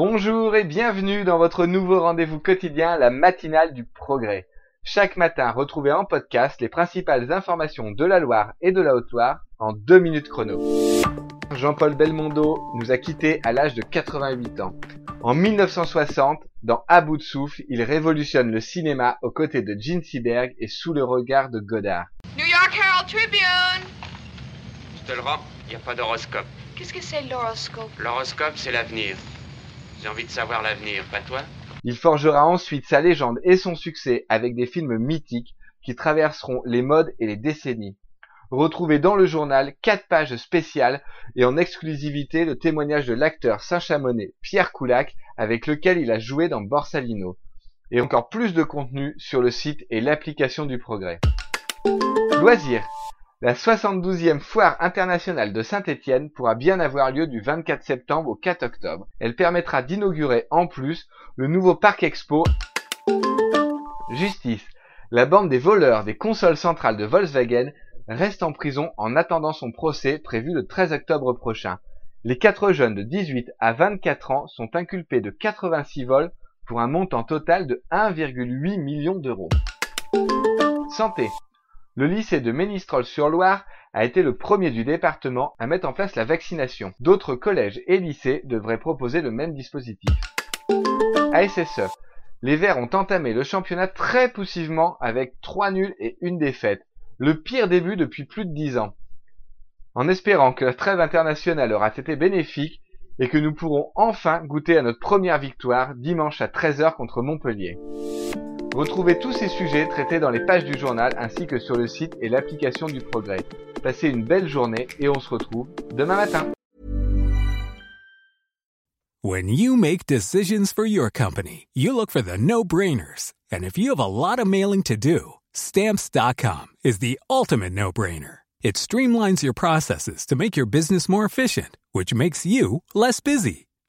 Bonjour et bienvenue dans votre nouveau rendez-vous quotidien, la matinale du progrès. Chaque matin, retrouvez en podcast les principales informations de la Loire et de la Haute-Loire en deux minutes chrono. Jean-Paul Belmondo nous a quittés à l'âge de 88 ans. En 1960, dans À bout de souffle, il révolutionne le cinéma aux côtés de Gene Seberg et sous le regard de Godard. New York Herald Tribune. Je te le rends, il n'y a pas d'horoscope. Qu'est-ce que c'est l'horoscope? L'horoscope, c'est l'avenir. J'ai envie de savoir l'avenir, pas toi Il forgera ensuite sa légende et son succès avec des films mythiques qui traverseront les modes et les décennies. Retrouvez dans le journal quatre pages spéciales et en exclusivité le témoignage de l'acteur Saint-Chamonix Pierre Coulac avec lequel il a joué dans Borsalino. Et encore plus de contenu sur le site et l'application du progrès. Loisirs. La 72e foire internationale de Saint-Étienne pourra bien avoir lieu du 24 septembre au 4 octobre. Elle permettra d'inaugurer en plus le nouveau parc expo Justice. La bande des voleurs des consoles centrales de Volkswagen reste en prison en attendant son procès prévu le 13 octobre prochain. Les quatre jeunes de 18 à 24 ans sont inculpés de 86 vols pour un montant total de 1,8 million d'euros. Santé. Le lycée de Ménistrol-sur-Loire a été le premier du département à mettre en place la vaccination. D'autres collèges et lycées devraient proposer le même dispositif. ASSE. Les Verts ont entamé le championnat très poussivement avec 3 nuls et une défaite. Le pire début depuis plus de 10 ans. En espérant que la trêve internationale aura été bénéfique et que nous pourrons enfin goûter à notre première victoire dimanche à 13h contre Montpellier. Retrouvez tous ces sujets traités dans les pages du journal ainsi que sur le site et l'application du progrès. Passez une belle journée et on se retrouve demain matin. When you make decisions for your company, you look for the no-brainers. And if you have a lot of mailing to do, stamps.com is the ultimate no-brainer. It streamlines your processes to make your business more efficient, which makes you less busy.